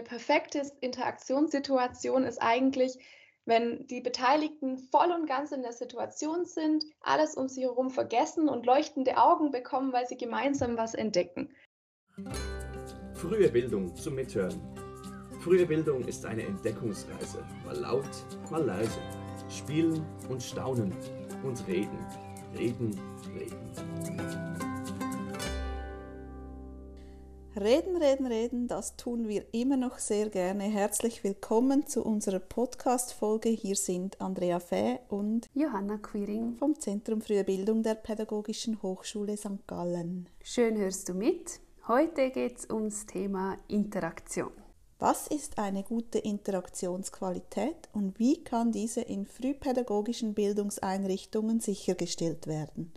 eine perfekte Interaktionssituation ist eigentlich, wenn die Beteiligten voll und ganz in der Situation sind, alles um sie herum vergessen und leuchtende Augen bekommen, weil sie gemeinsam was entdecken. Frühe Bildung zum Mithören. Frühe Bildung ist eine Entdeckungsreise, mal laut, mal leise. Spielen und staunen und reden, reden, reden. Reden, reden, reden, das tun wir immer noch sehr gerne. Herzlich willkommen zu unserer Podcast-Folge. Hier sind Andrea Fäh und Johanna Quiring vom Zentrum Frühe Bildung der Pädagogischen Hochschule St. Gallen. Schön hörst du mit. Heute geht es ums Thema Interaktion. Was ist eine gute Interaktionsqualität und wie kann diese in frühpädagogischen Bildungseinrichtungen sichergestellt werden?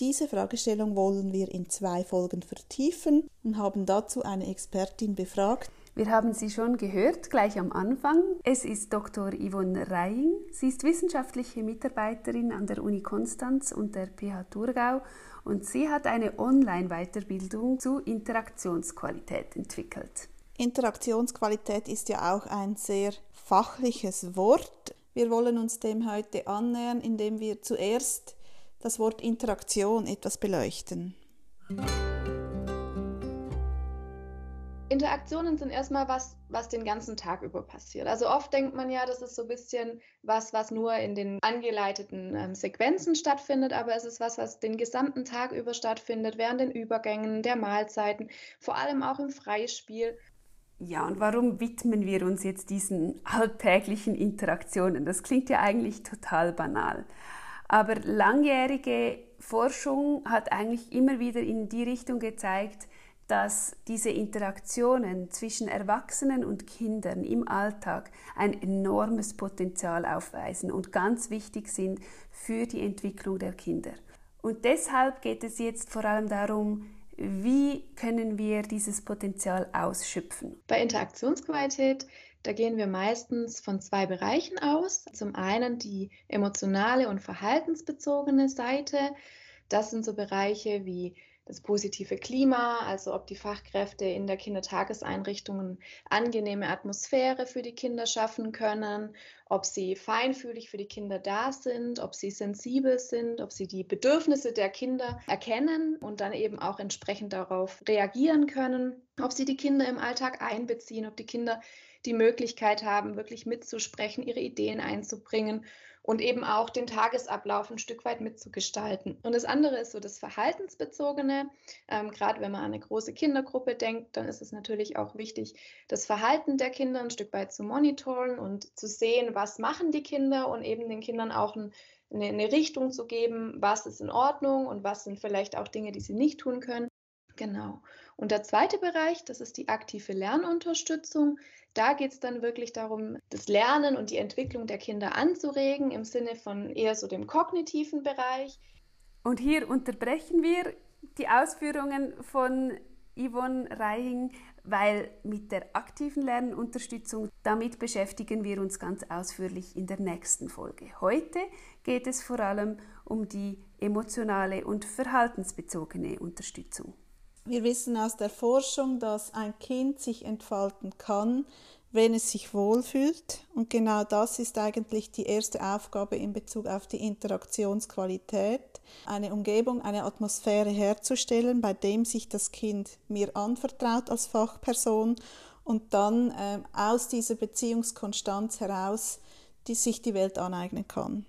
Diese Fragestellung wollen wir in zwei Folgen vertiefen und haben dazu eine Expertin befragt. Wir haben sie schon gehört, gleich am Anfang. Es ist Dr. Yvonne Reying. Sie ist wissenschaftliche Mitarbeiterin an der Uni Konstanz und der PH Thurgau und sie hat eine Online-Weiterbildung zu Interaktionsqualität entwickelt. Interaktionsqualität ist ja auch ein sehr fachliches Wort. Wir wollen uns dem heute annähern, indem wir zuerst das Wort Interaktion etwas beleuchten? Interaktionen sind erstmal was, was den ganzen Tag über passiert. Also oft denkt man ja, das ist so ein bisschen was, was nur in den angeleiteten ähm, Sequenzen stattfindet, aber es ist was, was den gesamten Tag über stattfindet, während den Übergängen, der Mahlzeiten, vor allem auch im Freispiel. Ja, und warum widmen wir uns jetzt diesen alltäglichen Interaktionen? Das klingt ja eigentlich total banal. Aber langjährige Forschung hat eigentlich immer wieder in die Richtung gezeigt, dass diese Interaktionen zwischen Erwachsenen und Kindern im Alltag ein enormes Potenzial aufweisen und ganz wichtig sind für die Entwicklung der Kinder. Und deshalb geht es jetzt vor allem darum, wie können wir dieses Potenzial ausschöpfen. Bei Interaktionsqualität da gehen wir meistens von zwei Bereichen aus. Zum einen die emotionale und verhaltensbezogene Seite. Das sind so Bereiche wie das positive Klima, also ob die Fachkräfte in der Kindertageseinrichtungen angenehme Atmosphäre für die Kinder schaffen können, ob sie feinfühlig für die Kinder da sind, ob sie sensibel sind, ob sie die Bedürfnisse der Kinder erkennen und dann eben auch entsprechend darauf reagieren können, ob sie die Kinder im Alltag einbeziehen, ob die Kinder die Möglichkeit haben, wirklich mitzusprechen, ihre Ideen einzubringen und eben auch den Tagesablauf ein Stück weit mitzugestalten. Und das andere ist so das Verhaltensbezogene. Ähm, Gerade wenn man an eine große Kindergruppe denkt, dann ist es natürlich auch wichtig, das Verhalten der Kinder ein Stück weit zu monitoren und zu sehen, was machen die Kinder und eben den Kindern auch ein, eine, eine Richtung zu geben, was ist in Ordnung und was sind vielleicht auch Dinge, die sie nicht tun können. Genau. Und der zweite Bereich, das ist die aktive Lernunterstützung. Da geht es dann wirklich darum, das Lernen und die Entwicklung der Kinder anzuregen, im Sinne von eher so dem kognitiven Bereich. Und hier unterbrechen wir die Ausführungen von Yvonne Reihing, weil mit der aktiven Lernunterstützung, damit beschäftigen wir uns ganz ausführlich in der nächsten Folge. Heute geht es vor allem um die emotionale und verhaltensbezogene Unterstützung. Wir wissen aus der Forschung, dass ein Kind sich entfalten kann, wenn es sich wohlfühlt. Und genau das ist eigentlich die erste Aufgabe in Bezug auf die Interaktionsqualität, eine Umgebung, eine Atmosphäre herzustellen, bei dem sich das Kind mir anvertraut als Fachperson und dann äh, aus dieser Beziehungskonstanz heraus die sich die Welt aneignen kann.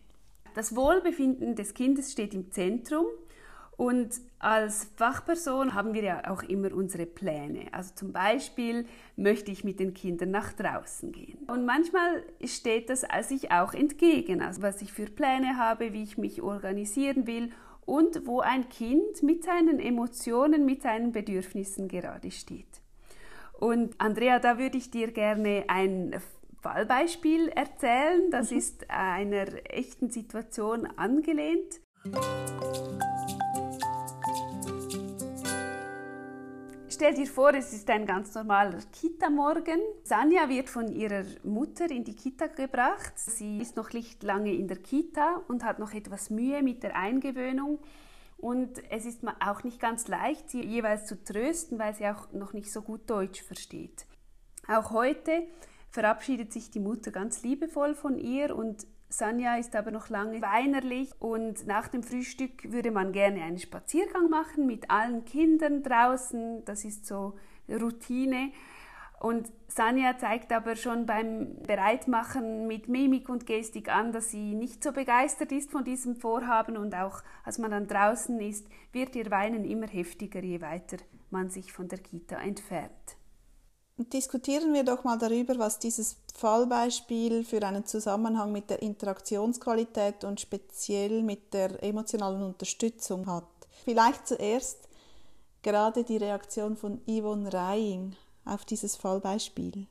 Das Wohlbefinden des Kindes steht im Zentrum und als Fachperson haben wir ja auch immer unsere Pläne. Also zum Beispiel möchte ich mit den Kindern nach draußen gehen. Und manchmal steht das sich auch entgegen, also was ich für Pläne habe, wie ich mich organisieren will und wo ein Kind mit seinen Emotionen, mit seinen Bedürfnissen gerade steht. Und Andrea, da würde ich dir gerne ein Fallbeispiel erzählen. Das mhm. ist einer echten Situation angelehnt. Stell dir vor, es ist ein ganz normaler Kita-Morgen. Sanja wird von ihrer Mutter in die Kita gebracht. Sie ist noch nicht lange in der Kita und hat noch etwas Mühe mit der Eingewöhnung. Und es ist auch nicht ganz leicht, sie jeweils zu trösten, weil sie auch noch nicht so gut Deutsch versteht. Auch heute verabschiedet sich die Mutter ganz liebevoll von ihr und Sanja ist aber noch lange weinerlich und nach dem Frühstück würde man gerne einen Spaziergang machen mit allen Kindern draußen. Das ist so Routine. Und Sanja zeigt aber schon beim Bereitmachen mit Mimik und Gestik an, dass sie nicht so begeistert ist von diesem Vorhaben und auch als man dann draußen ist, wird ihr Weinen immer heftiger, je weiter man sich von der Kita entfernt. Diskutieren wir doch mal darüber, was dieses Fallbeispiel für einen Zusammenhang mit der Interaktionsqualität und speziell mit der emotionalen Unterstützung hat. Vielleicht zuerst gerade die Reaktion von Yvonne Reying auf dieses Fallbeispiel.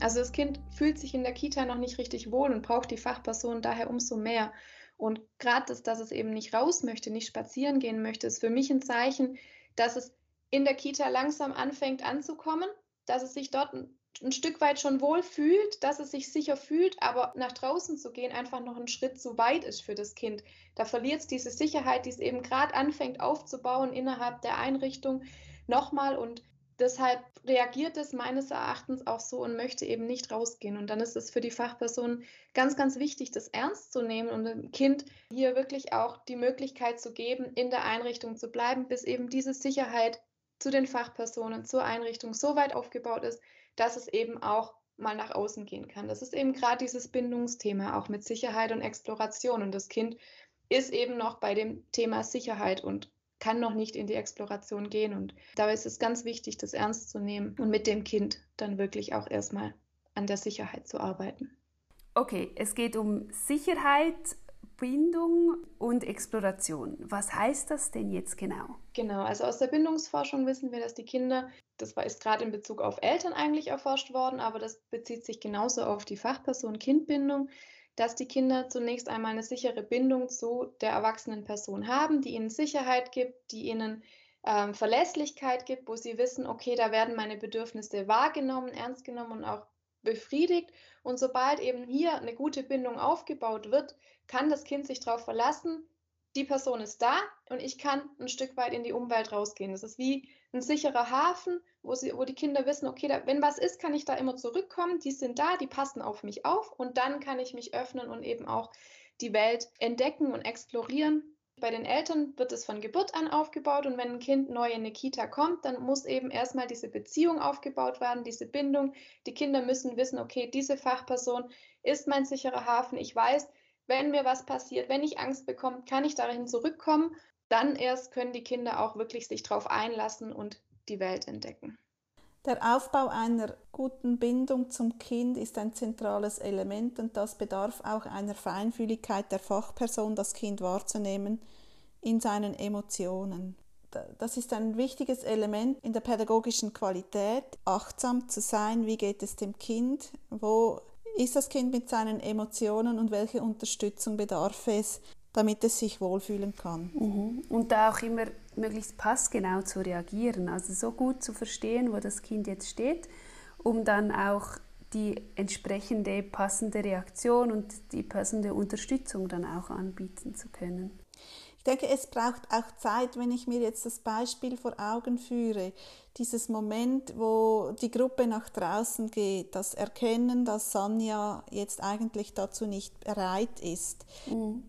Also das Kind fühlt sich in der Kita noch nicht richtig wohl und braucht die Fachperson daher umso mehr. Und gerade das, dass es eben nicht raus möchte, nicht spazieren gehen möchte, ist für mich ein Zeichen, dass es in der Kita langsam anfängt anzukommen, dass es sich dort ein, ein Stück weit schon wohl fühlt, dass es sich sicher fühlt, aber nach draußen zu gehen einfach noch einen Schritt zu weit ist für das Kind. Da verliert es diese Sicherheit, die es eben gerade anfängt aufzubauen innerhalb der Einrichtung nochmal und deshalb reagiert es meines Erachtens auch so und möchte eben nicht rausgehen. Und dann ist es für die Fachperson ganz, ganz wichtig, das ernst zu nehmen und dem Kind hier wirklich auch die Möglichkeit zu geben, in der Einrichtung zu bleiben, bis eben diese Sicherheit zu den Fachpersonen, zur Einrichtung so weit aufgebaut ist, dass es eben auch mal nach außen gehen kann. Das ist eben gerade dieses Bindungsthema, auch mit Sicherheit und Exploration. Und das Kind ist eben noch bei dem Thema Sicherheit und kann noch nicht in die Exploration gehen. Und dabei ist es ganz wichtig, das ernst zu nehmen und mit dem Kind dann wirklich auch erstmal an der Sicherheit zu arbeiten. Okay, es geht um Sicherheit, Bindung und Exploration. Was heißt das denn jetzt genau? Genau, also aus der Bindungsforschung wissen wir, dass die Kinder, das war, ist gerade in Bezug auf Eltern eigentlich erforscht worden, aber das bezieht sich genauso auf die Fachperson-Kind-Bindung, dass die Kinder zunächst einmal eine sichere Bindung zu der erwachsenen Person haben, die ihnen Sicherheit gibt, die ihnen ähm, Verlässlichkeit gibt, wo sie wissen, okay, da werden meine Bedürfnisse wahrgenommen, ernst genommen und auch befriedigt. Und sobald eben hier eine gute Bindung aufgebaut wird, kann das Kind sich darauf verlassen, die Person ist da und ich kann ein Stück weit in die Umwelt rausgehen. Das ist wie ein sicherer Hafen, wo, sie, wo die Kinder wissen, okay, da, wenn was ist, kann ich da immer zurückkommen, die sind da, die passen auf mich auf und dann kann ich mich öffnen und eben auch die Welt entdecken und explorieren. Bei den Eltern wird es von Geburt an aufgebaut und wenn ein Kind neu in eine Kita kommt, dann muss eben erstmal diese Beziehung aufgebaut werden, diese Bindung. Die Kinder müssen wissen, okay, diese Fachperson ist mein sicherer Hafen. Ich weiß, wenn mir was passiert, wenn ich Angst bekomme, kann ich dahin zurückkommen. Dann erst können die Kinder auch wirklich sich darauf einlassen und die Welt entdecken. Der Aufbau einer guten Bindung zum Kind ist ein zentrales Element und das bedarf auch einer Feinfühligkeit der Fachperson, das Kind wahrzunehmen in seinen Emotionen. Das ist ein wichtiges Element in der pädagogischen Qualität, achtsam zu sein, wie geht es dem Kind, wo ist das Kind mit seinen Emotionen und welche Unterstützung bedarf es, damit es sich wohlfühlen kann. Mhm. Und da auch immer möglichst passgenau zu reagieren, also so gut zu verstehen, wo das Kind jetzt steht, um dann auch die entsprechende passende Reaktion und die passende Unterstützung dann auch anbieten zu können. Ich denke, es braucht auch Zeit, wenn ich mir jetzt das Beispiel vor Augen führe, dieses Moment, wo die Gruppe nach draußen geht, das Erkennen, dass Sanja jetzt eigentlich dazu nicht bereit ist. Mhm.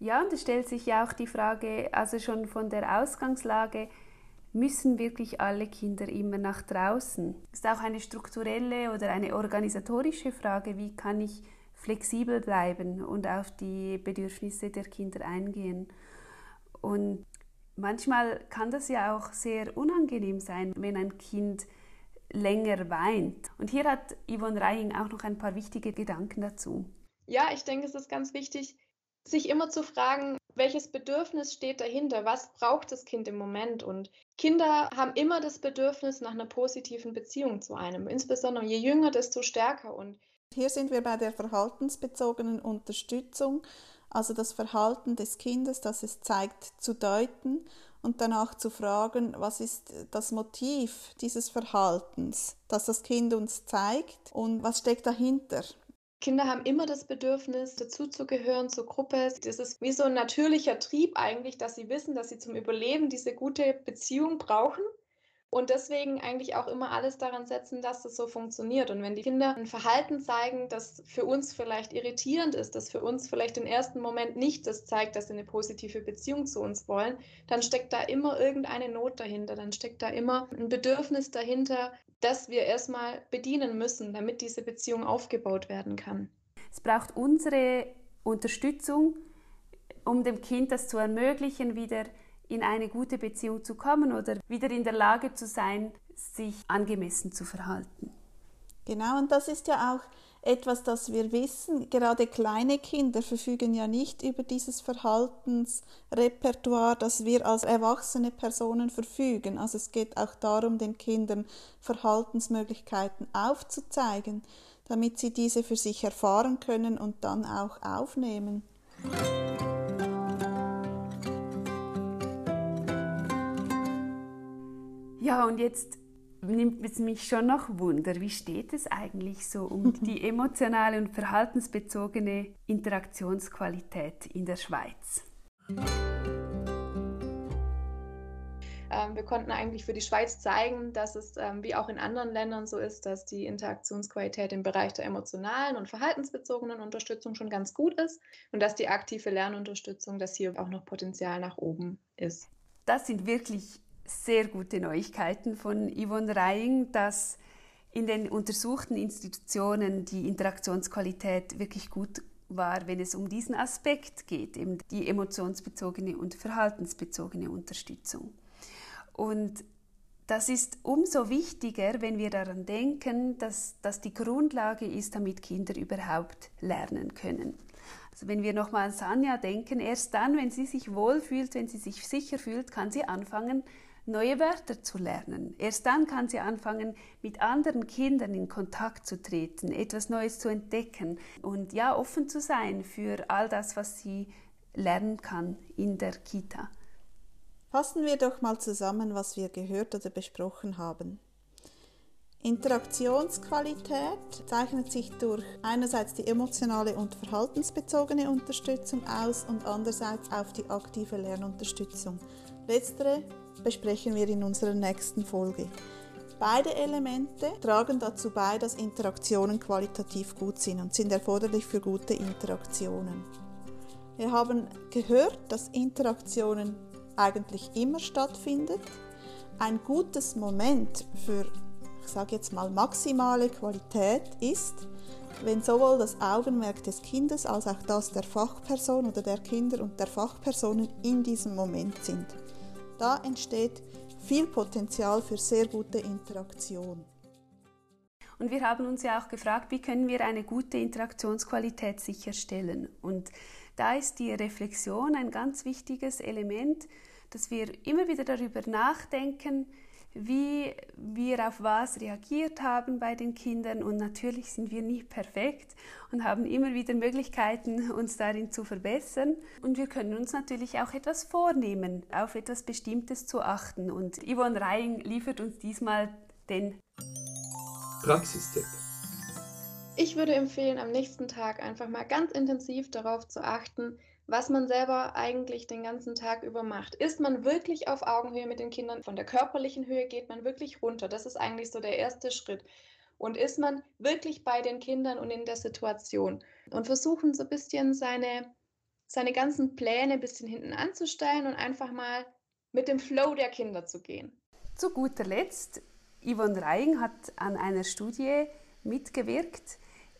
Ja, und es stellt sich ja auch die Frage, also schon von der Ausgangslage, müssen wirklich alle Kinder immer nach draußen? Ist auch eine strukturelle oder eine organisatorische Frage, wie kann ich flexibel bleiben und auf die Bedürfnisse der Kinder eingehen. Und manchmal kann das ja auch sehr unangenehm sein, wenn ein Kind länger weint. Und hier hat Yvonne Reying auch noch ein paar wichtige Gedanken dazu. Ja, ich denke, es ist ganz wichtig, sich immer zu fragen, welches Bedürfnis steht dahinter? Was braucht das Kind im Moment? Und Kinder haben immer das Bedürfnis nach einer positiven Beziehung zu einem. Insbesondere je jünger, desto stärker. Und hier sind wir bei der verhaltensbezogenen Unterstützung also das Verhalten des Kindes, das es zeigt, zu deuten und danach zu fragen, was ist das Motiv dieses Verhaltens, das das Kind uns zeigt und was steckt dahinter. Kinder haben immer das Bedürfnis, dazuzugehören zur Gruppe. Das ist wie so ein natürlicher Trieb eigentlich, dass sie wissen, dass sie zum Überleben diese gute Beziehung brauchen. Und deswegen eigentlich auch immer alles daran setzen, dass das so funktioniert. Und wenn die Kinder ein Verhalten zeigen, das für uns vielleicht irritierend ist, das für uns vielleicht im ersten Moment nicht das zeigt, dass sie eine positive Beziehung zu uns wollen, dann steckt da immer irgendeine Not dahinter, dann steckt da immer ein Bedürfnis dahinter, das wir erstmal bedienen müssen, damit diese Beziehung aufgebaut werden kann. Es braucht unsere Unterstützung, um dem Kind das zu ermöglichen, wieder in eine gute Beziehung zu kommen oder wieder in der Lage zu sein, sich angemessen zu verhalten. Genau, und das ist ja auch etwas, das wir wissen. Gerade kleine Kinder verfügen ja nicht über dieses Verhaltensrepertoire, das wir als erwachsene Personen verfügen. Also es geht auch darum, den Kindern Verhaltensmöglichkeiten aufzuzeigen, damit sie diese für sich erfahren können und dann auch aufnehmen. Ja, und jetzt nimmt es mich schon noch Wunder, wie steht es eigentlich so um die emotionale und verhaltensbezogene Interaktionsqualität in der Schweiz? Ähm, wir konnten eigentlich für die Schweiz zeigen, dass es ähm, wie auch in anderen Ländern so ist, dass die Interaktionsqualität im Bereich der emotionalen und verhaltensbezogenen Unterstützung schon ganz gut ist und dass die aktive Lernunterstützung, dass hier auch noch Potenzial nach oben ist. Das sind wirklich sehr gute Neuigkeiten von Yvonne Reying, dass in den untersuchten Institutionen die Interaktionsqualität wirklich gut war, wenn es um diesen Aspekt geht, eben die emotionsbezogene und verhaltensbezogene Unterstützung. Und das ist umso wichtiger, wenn wir daran denken, dass das die Grundlage ist, damit Kinder überhaupt lernen können. Also wenn wir nochmal an Sanja denken, erst dann, wenn sie sich wohlfühlt, wenn sie sich sicher fühlt, kann sie anfangen, neue Wörter zu lernen. Erst dann kann sie anfangen, mit anderen Kindern in Kontakt zu treten, etwas Neues zu entdecken und ja, offen zu sein für all das, was sie lernen kann in der Kita. Fassen wir doch mal zusammen, was wir gehört oder besprochen haben. Interaktionsqualität zeichnet sich durch einerseits die emotionale und verhaltensbezogene Unterstützung aus und andererseits auf die aktive Lernunterstützung. Letztere besprechen wir in unserer nächsten Folge. Beide Elemente tragen dazu bei, dass Interaktionen qualitativ gut sind und sind erforderlich für gute Interaktionen. Wir haben gehört, dass Interaktionen eigentlich immer stattfinden. Ein gutes Moment für, ich sage jetzt mal, maximale Qualität ist, wenn sowohl das Augenmerk des Kindes als auch das der Fachperson oder der Kinder und der Fachpersonen in diesem Moment sind. Da entsteht viel Potenzial für sehr gute Interaktion. Und wir haben uns ja auch gefragt, wie können wir eine gute Interaktionsqualität sicherstellen. Und da ist die Reflexion ein ganz wichtiges Element, dass wir immer wieder darüber nachdenken, wie wir auf was reagiert haben bei den Kindern. Und natürlich sind wir nie perfekt und haben immer wieder Möglichkeiten, uns darin zu verbessern. Und wir können uns natürlich auch etwas vornehmen, auf etwas Bestimmtes zu achten. Und Yvonne Reying liefert uns diesmal den Praxistipp. Ich würde empfehlen, am nächsten Tag einfach mal ganz intensiv darauf zu achten, was man selber eigentlich den ganzen Tag über macht. Ist man wirklich auf Augenhöhe mit den Kindern? Von der körperlichen Höhe geht man wirklich runter. Das ist eigentlich so der erste Schritt. Und ist man wirklich bei den Kindern und in der Situation? Und versuchen so ein bisschen seine, seine ganzen Pläne ein bisschen hinten anzustellen und einfach mal mit dem Flow der Kinder zu gehen. Zu guter Letzt, Yvonne Reying hat an einer Studie mitgewirkt,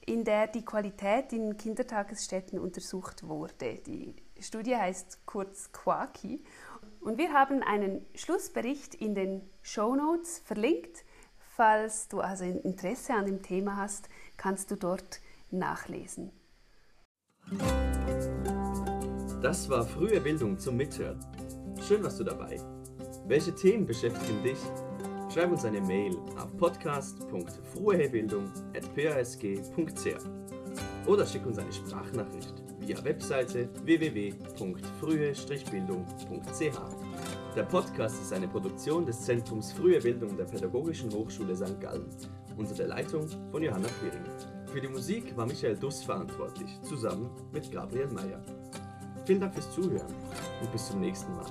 in der die Qualität in Kindertagesstätten untersucht wurde. Die Studie heißt kurz Quaki. Und wir haben einen Schlussbericht in den Show Notes verlinkt. Falls du also Interesse an dem Thema hast, kannst du dort nachlesen. Das war frühe Bildung zum Mithören. Schön warst du dabei. Welche Themen beschäftigen dich? Schreib uns eine Mail auf podcast.fruehebildung.pasg.ch oder schick uns eine Sprachnachricht via Webseite www.frühe-bildung.ch. Der Podcast ist eine Produktion des Zentrums Frühe Bildung der Pädagogischen Hochschule St. Gallen unter der Leitung von Johanna Quiring. Für die Musik war Michael Duss verantwortlich, zusammen mit Gabriel Meyer. Vielen Dank fürs Zuhören und bis zum nächsten Mal.